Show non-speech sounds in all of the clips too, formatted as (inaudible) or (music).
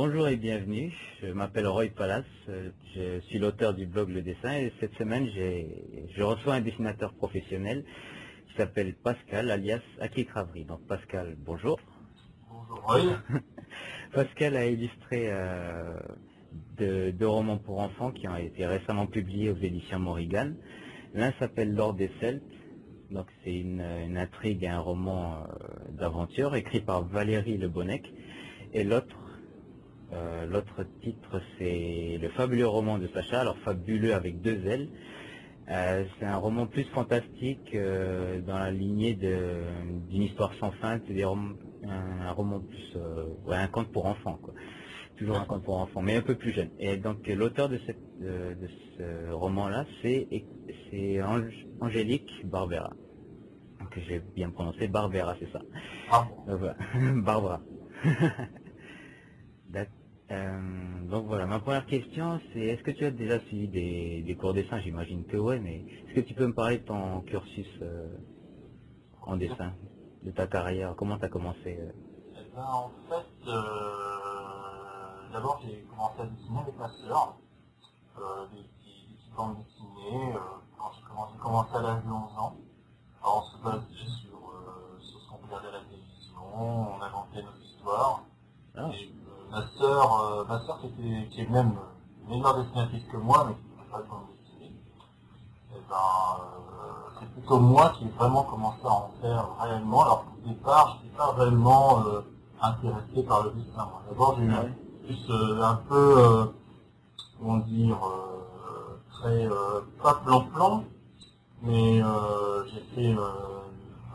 Bonjour et bienvenue. Je m'appelle Roy Palas. euh, Je suis l'auteur du blog Le Dessin et cette semaine, je reçois un dessinateur professionnel qui s'appelle Pascal, alias Aki Cravry. Donc Pascal, bonjour. Bonjour Roy. (laughs) Pascal a illustré euh, deux, deux romans pour enfants qui ont été récemment publiés aux éditions Morrigan. L'un s'appelle L'Or des Celtes. Donc c'est une, une intrigue, un roman euh, d'aventure écrit par Valérie Le Bonnec. Et l'autre, euh, l'autre titre c'est Le fabuleux roman de Sacha. Alors fabuleux avec deux L. Euh, c'est un roman plus fantastique euh, dans la lignée d'une histoire sans fin, c'est un, un roman plus, ouais, un conte pour enfants, quoi. Toujours un conte pour enfants, mais un peu plus jeune. Et donc l'auteur de, cette, de ce roman-là, c'est Ange- Angélique Barbera. Que j'ai bien prononcé, Barbera, c'est ça. Ah, (laughs) Barbara. (laughs) Euh, donc voilà, ma première question, c'est est-ce que tu as déjà suivi des, des cours de dessin? J'imagine que ouais, mais est-ce que tu peux me parler de ton cursus euh, en dessin, de ta carrière? Comment tu as commencé euh? Eh ben, en fait, d'abord j'ai commencé à dessiner avec ma sœur, des petits, des petits bandes dessinées, quand j'ai commencé, à l'âge de 11 ans. Alors on se basait sur, sur ce qu'on regardait à la télévision, on inventait nos histoires. Ah. Et ma sœur, euh, ma sœur qui, était, qui est même meilleure dessinatrice que moi, mais qui ne fait pas de bande dessinée, eh ben, euh, c'est plutôt moi qui ai vraiment commencé à en faire réellement. Alors qu'au départ, je n'étais pas vraiment euh, intéressé par le dessin. D'abord, j'ai eu ouais. plus euh, un peu, euh, comment dire, euh, très, euh, pas plan-plan, mais euh, j'ai fait euh,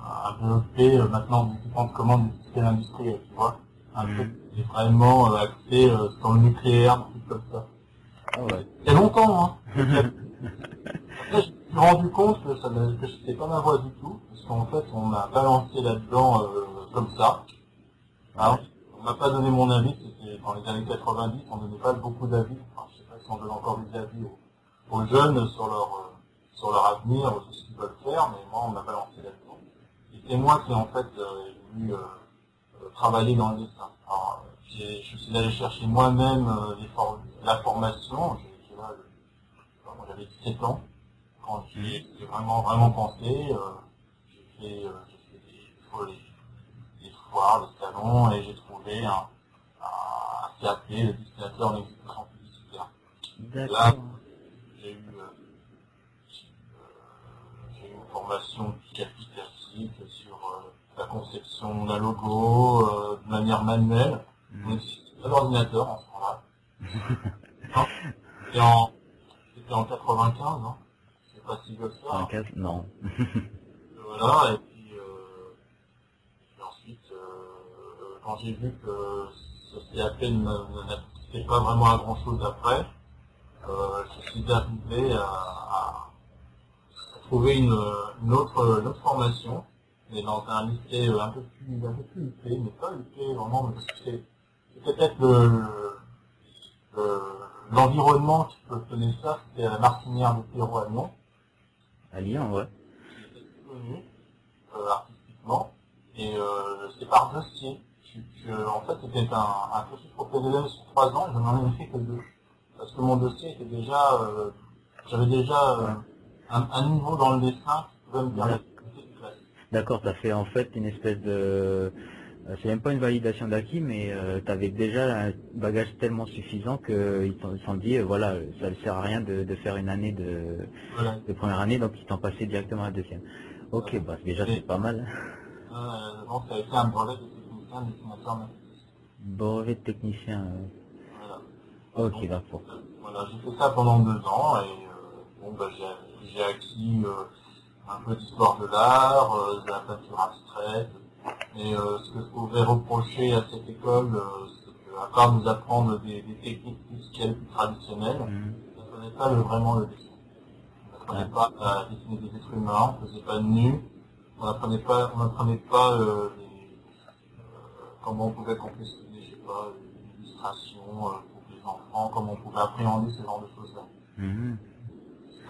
un BEP euh, maintenant d'équipement de commande du système industriel, tu vois. Un truc qui est vraiment euh, axé euh, sur le nucléaire, truc comme ça. Ah ouais. Il y a longtemps, hein. (laughs) Après, je me suis rendu compte que ça ne- que c'était pas ma voix du tout, parce qu'en fait, on m'a balancé là-dedans euh, comme ça. Hein. On m'a pas donné mon avis, c'était dans les années 90, on donnait pas beaucoup d'avis. Enfin, je sais pas si on donne encore des avis aux, aux jeunes sur leur euh, sur leur avenir, sur ce qu'ils veulent faire, mais moi, on m'a balancé là-dedans. Et c'est moi qui, en fait, euh, ai voulu travailler dans le dessin. Alors, euh, j'ai- je suis allé chercher moi-même euh, for- la formation. Là, moi, J'avais 17 ans quand j'ai vraiment vraiment pensé. euh, j'ai fait, euh, des, foires, des salons, et j'ai trouvé un, un CAP, le dessinateur en exécution publicitaire. D'accord. J'ai eu, euh, euh, eu une formation quasi classique euh, la conception d'un logo euh, de manière manuelle. On Mhm. n'existait pas d'ordinateur en ce moment-là. C'était en, en 95, hein. C'est pas si vieux que ça. En cas- Non. Voilà, et puis, euh, puis ensuite, euh, quand j'ai vu que ce CAP n'aboutissait pas vraiment à grand chose après, je suis arrivé à, à trouver une, une autre, une autre formation, mais dans un lycée un peu plus, un peu plus huppé, mais pas huppé vraiment, mais c'est peut-être le, le- l'environnement qui peut donner ça, c'était à la Martinière de Perrault à Lyon À Lyon, ouais. connu euh, artistiquement et euh, c'est par dossier. En fait, c'était un, un cursus professionnel sur trois ans et je n'en ai fait que deux. Parce que mon dossier était déjà, euh, j'avais déjà euh, un, un niveau dans le dessin qui pouvait me permettre D'accord, t'as fait en fait une espèce de... euh, C'est même pas une validation d'acquis, mais euh, t'avais déjà un bagage tellement suffisant qu'ils t'ont- ils se sont dit, euh, voilà, ça ne sert à rien de, de faire une année de, Voilà. de première année, donc ils t'ont passé directement à la deuxième. Ok, bah déjà c'est pas mal. Euh, donc ça a été un brevet de technicien dessinateur. Brevet de technicien. euh, Voilà. Ok, d'accord. euh, Voilà, j'ai fait ça pendant deux ans et euh, bon, bah, j'ai, acquis euh, un peu d'histoire de l'art, euh, de la peinture abstraite. Et euh, ce que je pouvais reprocher à cette école, euh, c'est qu'à part nous apprendre des, des techniques musicales plus traditionnelles, Mhm. on n'apprenait pas le- vraiment le dessin. On n'apprenait pas à dessiner des êtres humains, on faisait pas de nus, on n'apprenait pas, on pas euh, les- euh, comment on pouvait confectionner, je sais pas, une illustration pour les enfants, comment on pouvait appréhender ce genre de choses-là. Mhm.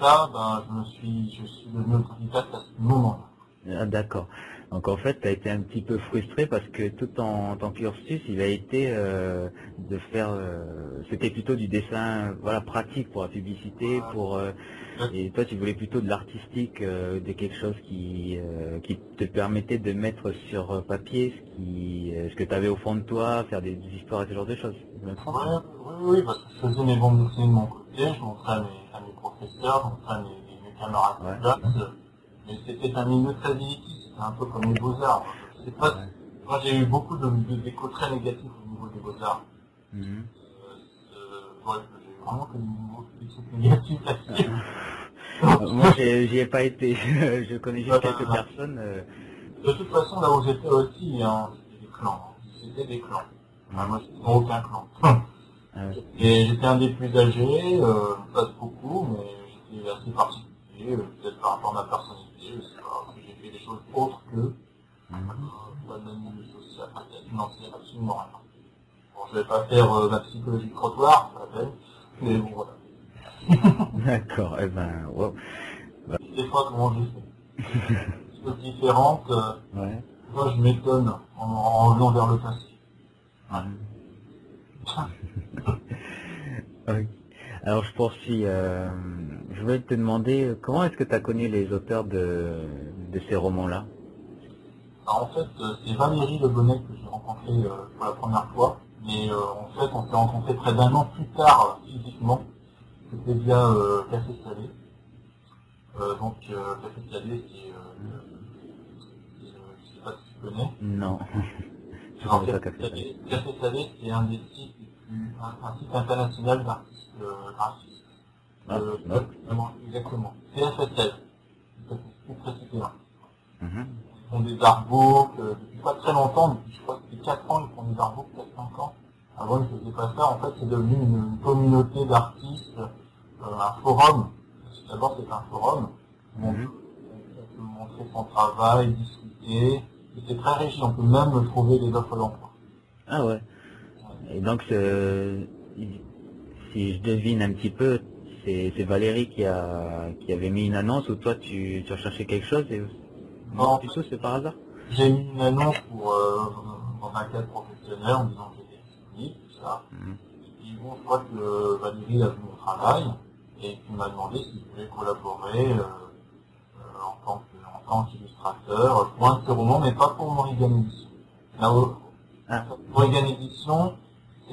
Ça, ben, je me suis, je suis devenu autodidacte à ce moment-là. Ah, D'accord. Donc en fait, tu as été un petit peu frustré parce que tout ton, ton cursus, il a été euh, de faire, euh, c'était plutôt du dessin, voilà, pratique pour la publicité, pour euh, et toi tu voulais plutôt de l'artistique, de quelque chose qui qui te permettait de mettre sur papier ce qui, ce que tu avais au fond de toi, faire des, des histoires et ce genre de choses. Ouais, oui, oui, parce que je faisais mes bandes dessinées de mon côté, je montrais à mes, à mes professeurs, je montrais à mes, mes camarades Ouais. de classe, mais c'était un milieu très élitiste, c'était un peu comme les beaux-arts. C'est pas, Ouais. moi j'ai eu beaucoup de, de- d'échos très négatifs au niveau des beaux-arts. Euh, c'est- ouais, j'ai vraiment des trucs négatifs là-dessus. Moi, j'ai- j'y ai pas été. (laughs) je connais juste quelques ouais, personnes. euh, De toute façon, là où j'étais aussi, hein, c'était des clans. C'était des clans. Enfin, moi, j'étais dans aucun clan. ah. Et j'étais un des plus âgés, euh, pas beaucoup, mais j'étais assez particulier, euh, peut-être par rapport à ma personnalité, je sais pas, des choses autres que, euh, milieu social, financier, absolument rien. Bon, je vais pas faire euh, la psychologie de trottoir, ça s'appelle, mais bon, voilà. (laughs) D'accord. Eh ben, wow. Des fois, comment Des (laughs) choses différentes, euh, Ouais. moi, je m'étonne en, en revenant vers le passé. (laughs) Alors je poursuis. euh, je voulais te demander euh, comment est-ce que tu as connu les auteurs de, de ces romans-là? Alors, en fait, euh, c'est Valérie Le Bonnet que j'ai rencontré euh, pour la première fois. Mais en fait, on s'est rencontrés près d'un an plus tard physiquement. C'était via Café Salé. Donc, Café Salé, c'est... Je sais pas si tu connais. Non. (laughs) Café Café Salé, Café Salé, c'est un des sites. Un, site international d'artistes euh, graphistes. Ah, Euh, donc. exactement. CFSL. Plus précisément. Ils font des artbooks euh, depuis pas très longtemps, depuis je crois que depuis 4 ans, ils font des artbooks, 4-5 ans. Avant, ils faisaient pas ça. En fait, c'est devenu une, communauté d'artistes, un forum. D'abord, c'est un forum où on, peut, on peut montrer son travail, discuter. Et c'est très riche. On peut même trouver des offres d'emploi. Ah ouais. Et donc, si je devine un petit peu, c'est Valérie qui a qui avait mis une annonce ou toi tu, tu recherchais quelque chose et Non. du tout c'est par hasard? J'ai mis une annonce pour, euh, un cadre professionnel en disant que j'étais disponible, tout ça. Mhm. Et puis bon, je crois que euh, Valérie a vu mon travail et qu'il m'a demandé si je voulais collaborer euh, euh, en tant qu'illustrateur pour un de ses romans, mais pas pour Morrigan Edition. Là, Ah. Morrigan Edition,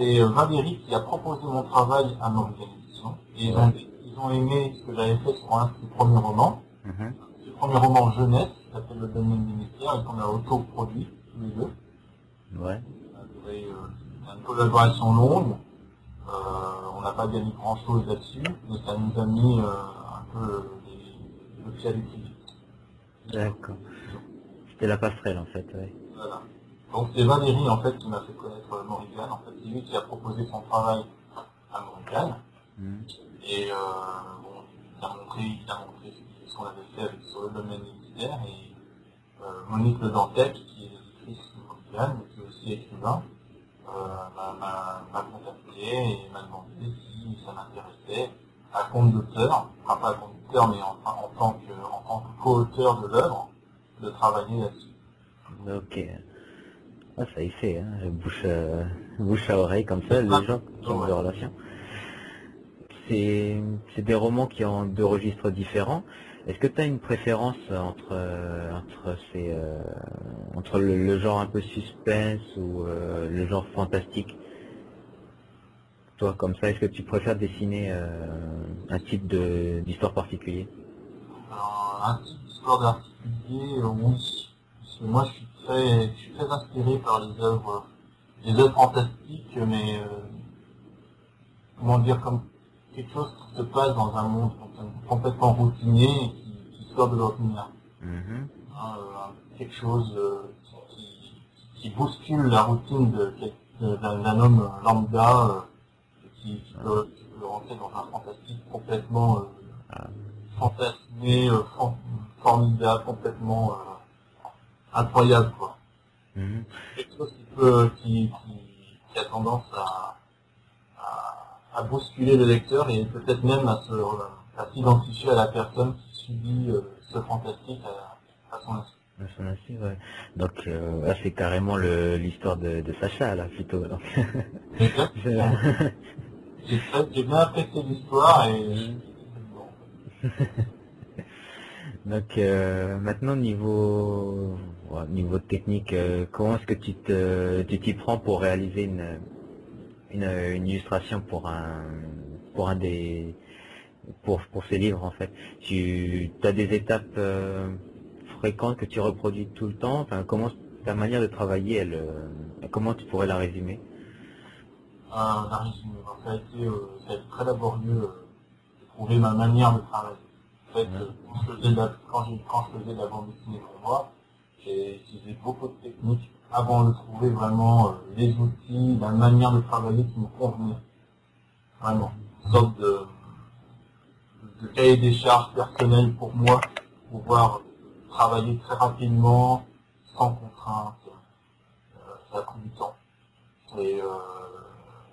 c'est euh, Valérie qui a proposé mon travail à Morrigan Edition. Et ils, ont, ils ont aimé ce que j'avais fait sur un de ses premiers romans. Mhm. Ce premier roman jeunesse, qui s'appelle Le Domaine du Mystère, et qu'on a autoproduit tous les deux. Ouais. Euh, une collaboration longue. Euh, on n'a pas gagné grand chose là-dessus, mais ça nous a mis euh, un peu le pied à. D'accord. C'était la passerelle en fait. Ouais. Voilà. Donc c'est Valérie en fait qui m'a fait connaître euh, Morrigan. En fait, c'est lui qui a proposé son travail à Morrigan. Mhm. Et euh, bon, il a montré, il a montré ce qu'on avait fait avec, sur le domaine militaire. Et euh, Monique Le Dantec, qui est l'éditrice de Morrigan, mais qui est aussi écrivain, euh, m'a- contacté et m'a demandé si ça m'intéressait à compte d'auteur, enfin pas à compte d'auteur, mais en, en tant que en tant que co-auteur de l'œuvre, de travailler là-dessus. Ok. Ah, ça y fait, hein. bouche, euh, bouche à oreille comme ça, les gens qui ont Ouais. des relations. C'est des romans qui ont deux registres différents. Est-ce que tu as une préférence entre euh, entre ces euh, entre le, le genre un peu suspense ou euh, le genre fantastique? Toi, comme ça, est-ce que tu préfères dessiner un type de d'histoire particulier Alors, un type d'histoire particulier, moi, je suis très, je suis très inspiré par les œuvres, les œuvres fantastiques, mais euh, comment dire, comme quelque chose qui se passe dans un monde complètement routinier et qui, qui sort de l'ordinaire. Mhm. Hein, euh, quelque chose euh, qui, qui bouscule la routine d'un homme lambda qui, qui peut, qui peut rentrer dans un fantastique complètement Ah. fantasmé, fan- formidable, complètement incroyable quoi. Mhm. Quelque chose qui peut qui, qui, qui a tendance à, à, à bousculer le lecteur et peut-être même à se à s'identifier à la personne qui subit euh, ce fantastique à, à son insu. Ouais. Donc euh, là, c'est carrément l'histoire de, de Sacha, là, plutôt. donc. Exactement. J'ai bien apprécié l'histoire et (laughs) Donc euh, maintenant niveau ouais, niveau technique, euh, comment est-ce que tu te tu t'y prends pour réaliser une, une une illustration pour un pour un des pour pour ces livres en fait? Tu as des étapes euh, fréquentes que tu reproduis tout le temps? Enfin comment ta manière de travailler, elle euh, comment tu pourrais la résumer? Euh, la résumé. Donc, ça a été, euh, ça a été très laborieux euh, de trouver ma manière de travailler. En fait, Ouais. euh, quand, je faisais de la, quand, j'ai- quand je faisais de la bande dessinée pour moi, j'ai utilisé beaucoup de techniques avant de trouver vraiment euh, les outils, la manière de travailler qui me convenait. Vraiment. Une sorte de, de cahier des charges personnel pour moi, pouvoir travailler très rapidement, sans contrainte. Euh, ça pris du temps. Et euh,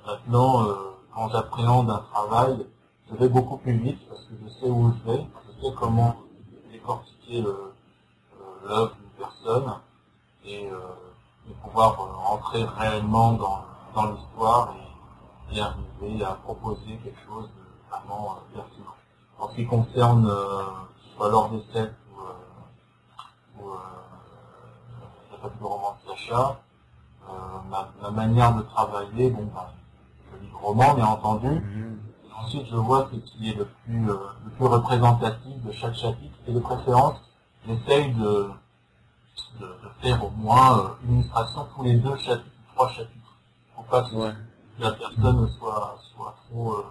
maintenant, quand j'appréhende un travail, je vais beaucoup plus vite parce que je sais où je vais, je sais comment décortiquer l'œuvre et, euh, et pouvoir euh, rentrer réellement dans, dans l'histoire et, et arriver à proposer quelque chose de vraiment euh, pertinent. En ce qui concerne soit l'ordre des sept ou, ou la fable du roman de Sacha, euh, ma, ma manière de travailler, bon, ben, je lis le roman, bien entendu. Et ensuite, je vois ce qui est le plus, le plus représentatif de chaque chapitre. Et de préférence, j'essaye de, de, de faire au moins euh, une illustration tous les deux chapitres, trois chapitres. Pour pas que Ouais. la personne soit, soit trop euh,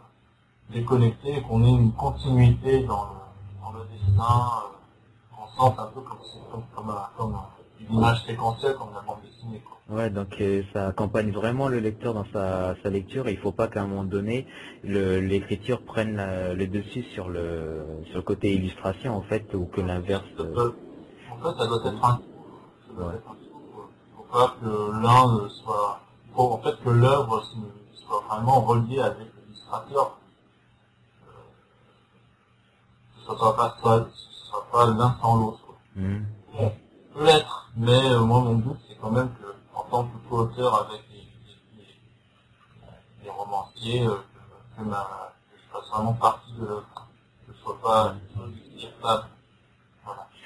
déconnectée et qu'on ait une continuité dans le, dans le dessin, euh, qu'on sente un peu comme, comme, comme, comme un- une image séquentielle, comme la bande dessinée. Quoi. Ouais, donc euh, ça accompagne vraiment le lecteur dans sa, sa lecture. Et il faut pas qu'à un moment donné, l'écriture prenne la- le dessus sur le sur le côté illustration en fait, ou que l'inverse. euh, Euh, En fait, ça doit être un être un tout. Il faut pas que l'un ne soit... Il faut en fait que l'œuvre soit vraiment reliée avec l'illustrateur. Euh, que ce soit pas, soit, ce soit pas l'un sans l'autre. hmm. Bon, peut l'être, mais euh, moi mon but c'est quand même que, en tant que co-auteur avec les, les, les- les romanciers, euh, que, que ma- que je fasse vraiment partie de l'œuvre. Que je sois pas, que je sois pas-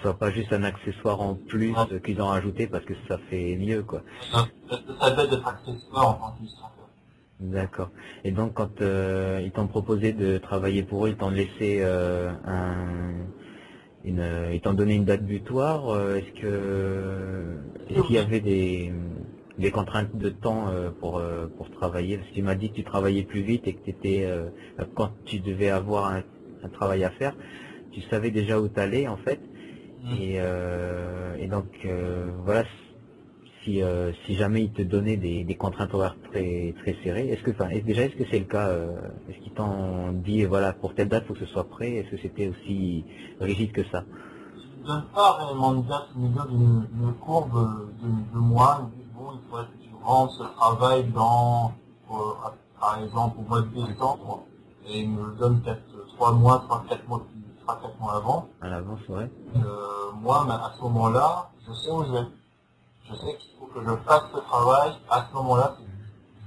soit pas juste un accessoire en plus euh, qu'ils ont rajouté parce que ça fait mieux quoi. Ça, ça doit être accessoire en tant qu'illustrateur. D'accord. Et donc quand euh, ils t'ont proposé de travailler pour eux, ils t'ont laissé euh, un une euh, ils t'ont donné une date butoir. est-ce que est-ce qu'il y avait des des contraintes de temps pour pour travailler? Parce que tu m'as dit que tu travaillais plus vite et que tu étais quand tu devais avoir un, un travail à faire, tu savais déjà où t'allais en fait. Et, euh, et donc euh, voilà, si, euh, si jamais ils te donnaient des, des contraintes horaires très très serrées, est-ce que enfin, est- déjà est-ce que c'est le cas Est-ce qu'ils t'ont dit voilà pour telle date faut que ce soit prêt Est-ce que c'était aussi rigide que ça? Ils ne donnent pas réellement une date, ils me donnent une, une courbe de, de mois. Ils disent, bon, il faudrait que tu rendes ce travail dans, par exemple, au mois de décembre. Et ils me donnent peut-être 3 mois, 3-4 mois, plus- 3-4 mois avant. à l'avance, ouais. Euh, moi, à ce moment-là, je sais où je vais. Je sais qu'il faut que je fasse ce travail. À ce moment-là,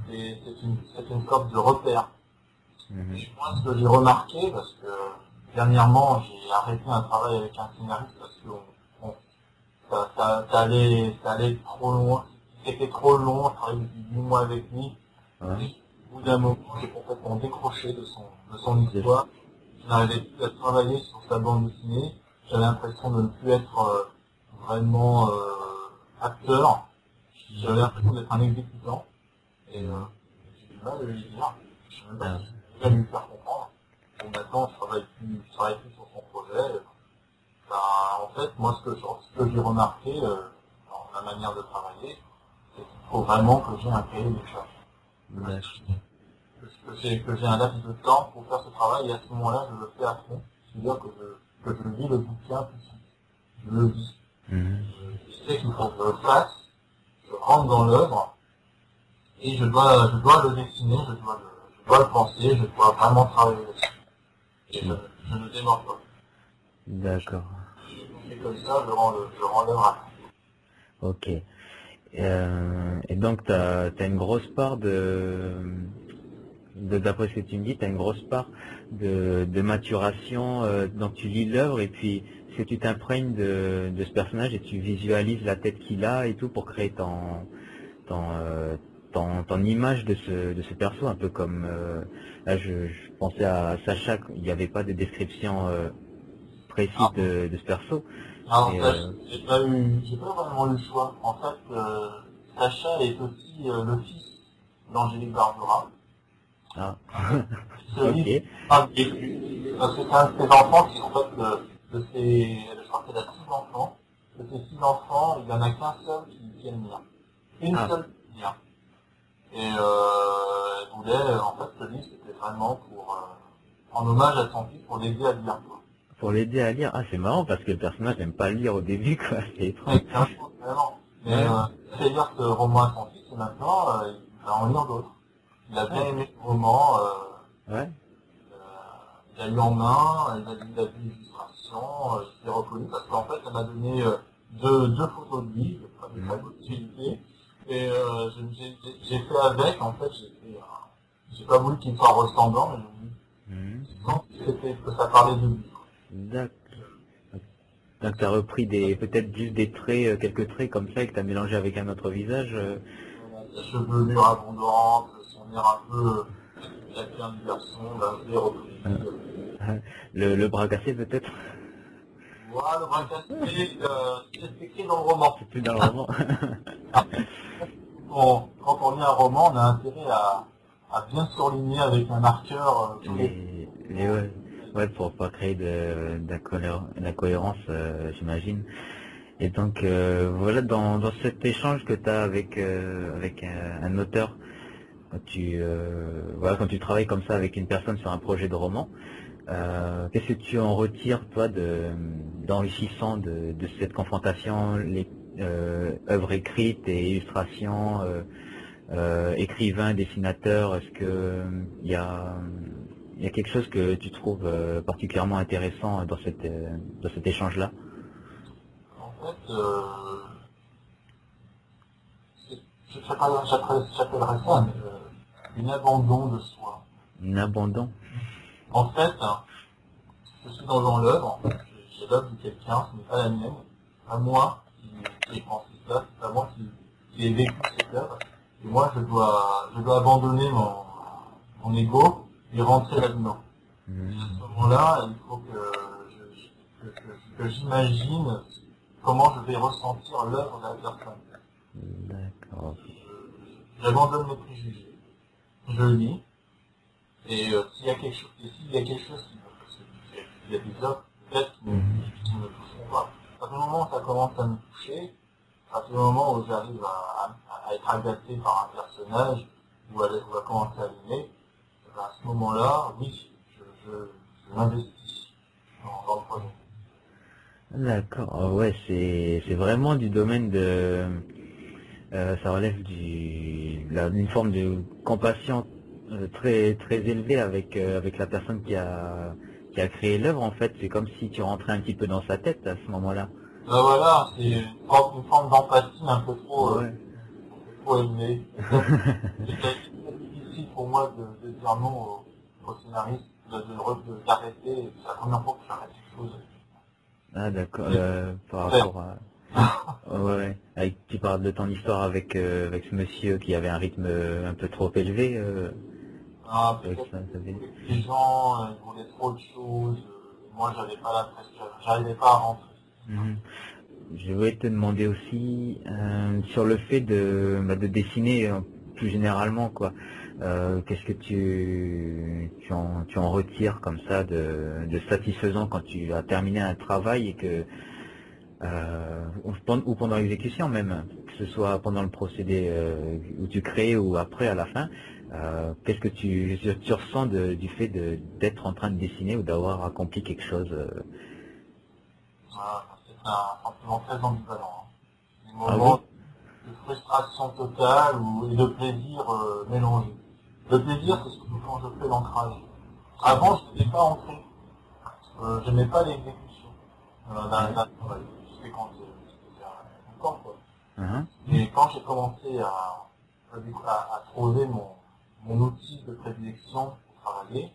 c'est une, sorte de repère. Mhm. Moi, ce que j'ai remarqué, parce que dernièrement, j'ai arrêté un travail avec un scénariste parce que on- on- ça, ça, ça allait, ça allait trop loin. C'était trop long, je travaillais depuis 8 mois avec lui. Ouais. Et au bout d'un moment, j'ai complètement décroché de son, de son histoire. Je n'arrivais plus à travailler sur sa bande dessinée. J'avais l'impression de ne plus être euh, vraiment euh, acteur. J'avais l'impression d'être un exécutant. Et euh, j'ai du mal à lui dire. Je sais même pas lui faire comprendre. Bon, maintenant, je travaille plus, je travaille plus sur son projet. Ben, en fait, moi, ce que, ce que j'ai remarqué euh, dans la manière de travailler, c'est qu'il faut vraiment que j'ai un cahier des charges D'accord. Que, j'ai un laps de temps pour faire ce travail et à ce moment-là je le fais à fond. C'est-à-dire que je, que je lis le bouquin tout de suite. Je le lis. Mhm. Je sais qu'il faut que je le fasse, je rentre dans l'œuvre et je dois je dois le dessiner, je dois le, je dois le penser, je dois vraiment travailler dessus. Et je, je ne démords pas. D'accord. Et comme ça, je rends l'œuvre à Ok. Euh, et donc, tu as, une grosse part de d'après ce que tu me dis, tu as une grosse part de, de maturation euh, donc tu lis l'œuvre et puis que tu t'imprègnes de, de, ce personnage et tu visualises la tête qu'il a et tout pour créer ton, ton, euh, ton, ton, image de ce, de ce perso, un peu comme euh, là je, je, pensais à Sacha, il n'y avait pas de description euh, précise Ah. de, de ce perso. Alors, Et, Sacha, euh, j'ai pas pas vraiment le choix. En fait, Sacha est aussi le fils d'Angélique Barbera. Ah, (laughs) ok. Parce que c'est un de ses enfants qui, en fait, de, de ses, je crois qu'elle a six enfants. De ses six enfants, il n'y en a qu'un seul qui, aime lire. Une Ah. seule qui lire. Et euh, elle voulait, en fait, ce livre, c'était vraiment pour, euh, en hommage à son fils, pour l'aider à lire. Quoi. Pour l'aider à lire, ah c'est marrant parce que le personnage n'aime pas lire au début (laughs) quoi, c'est étrange. C'est un vraiment. Mais Ouais. euh, fait lire ce roman à son fils, et maintenant, euh, il va en lire d'autres. Il a bien Ouais. aimé ce roman, euh, Ouais. Euh, il a eu en main, il a il a vu l'illustration, euh, je l'ai reconnu parce qu'en fait, elle m'a donné euh, deux, deux photos de lui, de très bonne qualité, et euh, j'ai fait avec, en fait, j'ai pas voulu qu'il soit ressemblant, mais j'ai voulu sente que ça parlait de lui. D'accord. Donc tu as repris des peut-être juste des traits, euh, quelques traits comme ça et que tu as mélangé avec un autre visage. Sa chevelure abondante, un peu, euh, il a fait un garçon, l'ai repris. (laughs) Le, le bras cassé peut-être? Voilà, le bras cassé, euh, c'est écrit dans le roman. C'est plus dans le roman. (laughs) Bon, quand on lit un roman, on a intérêt à, à bien surligner avec un marqueur. euh, les, les- ouais, ouais, pour pas créer de d'incohé- d'incohérence, euh, j'imagine. Et donc euh, voilà, dans, dans cet échange que tu as avec euh, avec un, un auteur, quand tu euh, voilà, quand tu travailles comme ça avec une personne sur un projet de roman, euh, qu'est-ce que tu en retires toi de d'enrichissant de, de cette confrontation, les euh, œuvres écrites et illustrations, euh, euh, écrivain, dessinateur, est-ce que il y a y a quelque chose que tu trouves particulièrement intéressant dans cet échange là En fait, je- ça un, euh, une abandon de soi. Un abandon En fait, je suis dans, dans l'œuvre, j'ai- l'œuvre de quelqu'un, ce n'est pas la mienne, pas moi qui, ai pensé ça, c'est pas moi qui, qui ai vécu cette œuvre. Et moi, je dois, je dois abandonner mon, mon ego et rentrer là-dedans. Mhm. Et à ce moment-là, il faut que je- que, que- que j'imagine comment je vais ressentir l'œuvre de la personne. D'accord. J'abandonne mes préjugés, je lis, et euh, s'il y a quelque chose, s'il y a quelque chose qui me, qu'il y a des œuvres peut-être qui, qui me toucheront pas. À partir du moment où ça commence à me toucher, à partir du moment où j'arrive à, à- à être agacé par un personnage, ou à, ou à commencer à l'aimer, eh ben, à ce moment-là, oui, je, je, je m'investis dans, dans le projet. D'accord. Ah ouais, c'est c'est vraiment du domaine de euh, ça relève d'une forme de compassion euh, très très élevée avec euh, avec la personne qui a qui a créé l'œuvre en fait. C'est comme si tu rentrais un petit peu dans sa tête à ce moment-là. Ben voilà, c'est une forme, d'empathie un peu trop, Ouais. trop élevée. (laughs) C'est difficile pour moi de, de dire non au, au scénariste, d'arrêter. C'est la première fois que j'arrête quelque chose. Ah d'accord. Par rapport à ouais, ouais. Avec, tu parles de ton histoire avec euh, avec ce monsieur qui avait un rythme euh, un peu trop élevé. euh, Ah, avec peut-être ça, ça fait- que les gens euh, ils voulaient trop de choses. euh, moi, j'avais pas la pression, j'arrivais pas à rentrer. Mhm. Je voulais te demander aussi euh, sur le fait de, bah, de dessiner euh, plus généralement quoi. Euh, Qu'est-ce que tu, tu, en, tu en retires comme ça de, de satisfaisant quand tu as terminé un travail et que euh, ou pen- ou pendant l'exécution même, que ce soit pendant le procédé euh, où tu crées ou après à la fin, euh, qu'est-ce que tu, tu ressens de- du fait d'être en train de dessiner ou d'avoir accompli quelque chose Voilà, c'est un sentiment très ambivalent. hein. Des Ah moments de frustration totale ou, et de plaisir mélangé. Le plaisir, c'est surtout quand je fais l'ancrage. Avant, je n'étais pas ancré. Je n'aimais pas l'exécution d'un d'un travail. Quand quoi. Mhm. Mais quand j'ai commencé à, à, à trouver mon, mon outil de prédilection pour travailler,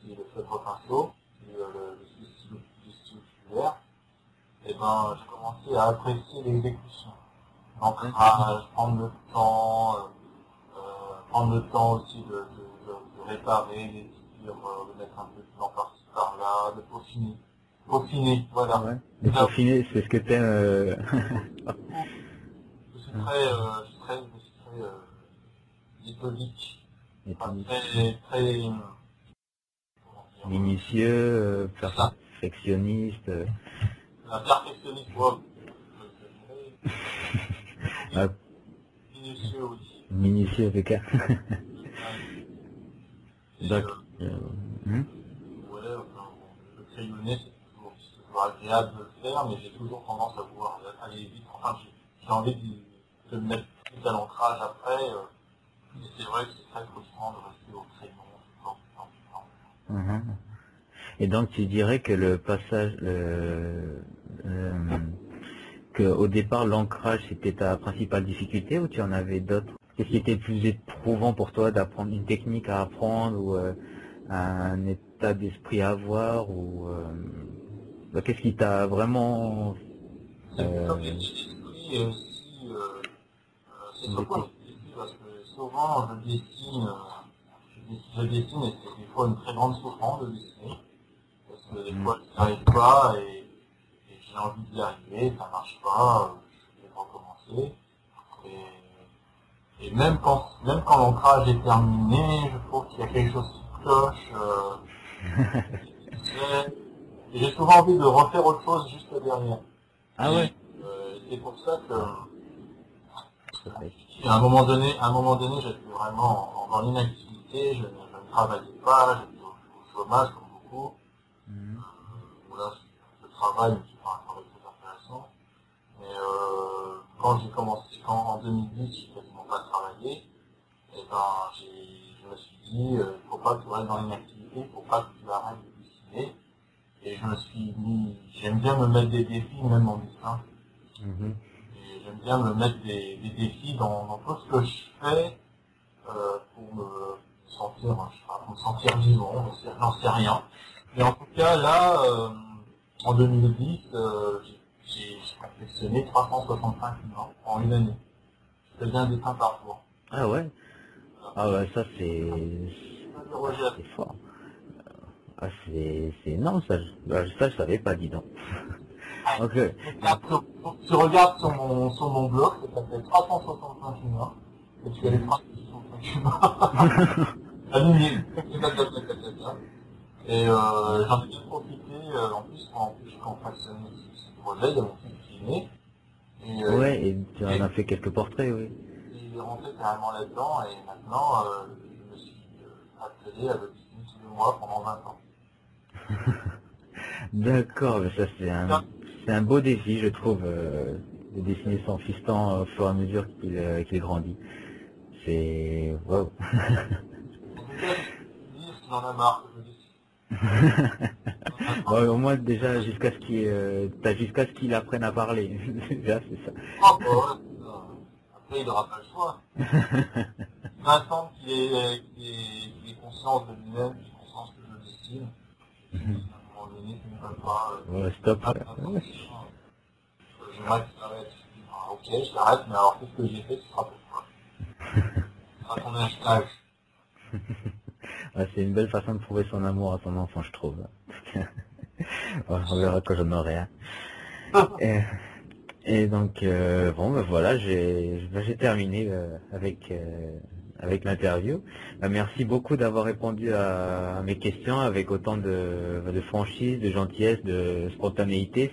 qui est le feutre pinceau, qui est le, stylo, tubulaire, et ben, j'ai commencé à apprécier l'exécution. L'ancrage, prendre le temps, euh, euh, prendre le temps aussi de, de, de, de réparer les de mettre un peu de temps par-ci par-là, de peaufiner. Peaufiner, voilà. Ouais. Et c'est ce que t'aimes. Euh... (laughs) Je suis très, euh, très, très euh, méthodique, enfin, très, très, minutieux, euh, perfectionniste. la dirais, (laughs) ah, minutieux aussi. minutieux avec un. Et, D'accord. hum, ouais, enfin, le crayonner, c'est agréable de le faire, mais j'ai toujours tendance à vouloir aller vite. Enfin, j'ai, envie de, me mettre plus à l'ancrage après, euh, et c'est vrai que c'est très frustrant de rester au crayon mhm. Et donc tu dirais que le passage, le, euh, que au départ l'ancrage c'était ta principale difficulté ou tu en avais d'autres? Qu'est-ce qui était plus éprouvant pour toi d'apprendre une technique à apprendre ou euh, un état d'esprit à avoir ou qu'est-ce qui t'a vraiment Euh, aussi, euh, euh, c'est d'esprit parce que souvent je dessine, euh, je dessine, et c'est des fois une très grande souffrance de dessiner. Parce que des fois je n'y arrive pas et, et j'ai envie d'y arriver, ça marche pas, euh, je vais recommencer. Et, et même quand, même quand l'ancrage est terminé, je trouve qu'il y a quelque chose qui cloche. Euh, (laughs) et j'ai souvent envie de refaire autre chose juste derrière. ah ouais Et, euh, c'est pour ça que à un moment donné, à un moment donné, j'étais vraiment en- dans l'inactivité, je, ne- je ne travaillais pas, j'étais au, au chômage comme beaucoup. Mhm. Bon, là, je, je travaille, mais c'est pas un travail très intéressant. Mais euh, quand j'ai commencé, quand en 2010, j'ai quasiment pas travaillé, et ben j'ai, je me suis dit, euh, il faut pas que tu restes dans l'inactivité, il faut pas que tu arrêtes je me suis mis, j'aime bien me mettre des défis, même en dessin. Mhm. J'aime bien me mettre des, des défis dans, dans tout ce que je fais euh, pour me sentir, je sais pas, pour me sentir vivant, j'en sais- rien. Mais en tout cas, là, euh, en 2010, euh, j'ai- perfectionné 365 images en une année. Je faisais un dessin par jour. Ah ouais? Ah ouais, ça c'est c'est fort. Ah c'est énorme ça. je- bah, Ça je savais pas, dis donc. (laughs) Ok. Regarde sur- Tu regardes sur mon, sur mon blog, ça s'appelle 365 humains, et tu as les 365 humains. (laughs) Aligné. Et euh, j'en ai bien profité, euh, en plus, en plus quand on façonnait ce, ce projet, il y a mon fils qui est né, et euh, Ouais, et tu en as fait quelques portraits, oui. il est rentré carrément là-dedans, et maintenant, euh, je me suis attelé à le dessiner tous les mois pendant 20 ans. (laughs) D'accord, mais ça c'est un c'est un beau défi, je trouve, euh, de dessiner son fiston euh, au fur et à mesure qu'il euh, qu'il grandit. C'est wow. Marre (laughs) au moins déjà jusqu'à ce qu'il euh, t'as jusqu'à ce qu'il apprenne à parler. (laughs) Déjà c'est ça. Ah, bah ouais, ça. Après, il n'aura pas le choix. Attendre qu'il qu'il ait, qu'il ait conscience de lui-même, qu'il ait conscience que je dessine. Ouais, stop. Ah, ok, je t'arrête, mais alors qu'est-ce que j'ai fait, tu te rappelles pas. Ce sera ton hashtag. Ouais, c'est une belle façon de prouver son amour à son enfant, je trouve. (laughs) Ouais, on verra quand j'en aurai un. (laughs) Et, et donc, euh, bon, ben voilà, j'ai ben, j'ai terminé euh, avec euh, avec l'interview. Ben, merci beaucoup d'avoir répondu à, mes questions avec autant de, franchise, de gentillesse, de spontanéité.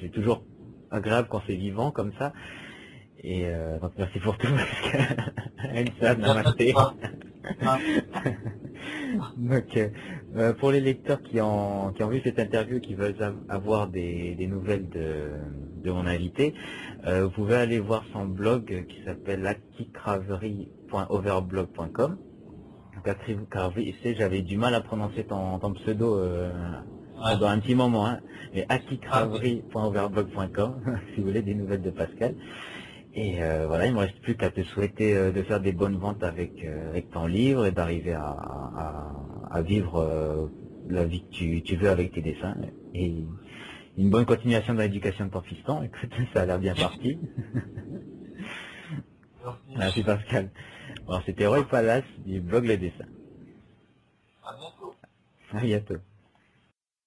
C'est toujours agréable quand c'est vivant comme ça. Et euh, donc merci pour tout. (laughs) parce que- namasté. (laughs) Donc, euh, euh, pour les lecteurs qui ont, qui ont vu cette interview, qui veulent av- avoir des, des nouvelles de, de mon invité, euh, vous pouvez aller voir son blog qui s'appelle Akicraverie, c'est, j'avais du mal à prononcer ton, ton pseudo Ouais. pendant un petit moment, hein, mais akicraverie.overblog.com (laughs) si vous voulez des nouvelles de Pascal. Et euh, voilà, il me reste plus qu'à te souhaiter euh, de faire des bonnes ventes avec, euh, avec ton livre et d'arriver à, à, à vivre la vie que tu, tu veux avec tes dessins. Et une bonne continuation de l'éducation de ton fiston. Écoute, (laughs) ça a l'air bien parti. Merci. Merci Pascal. Bon, c'était Roy Palace du blog Les Dessins. À bientôt. À bientôt.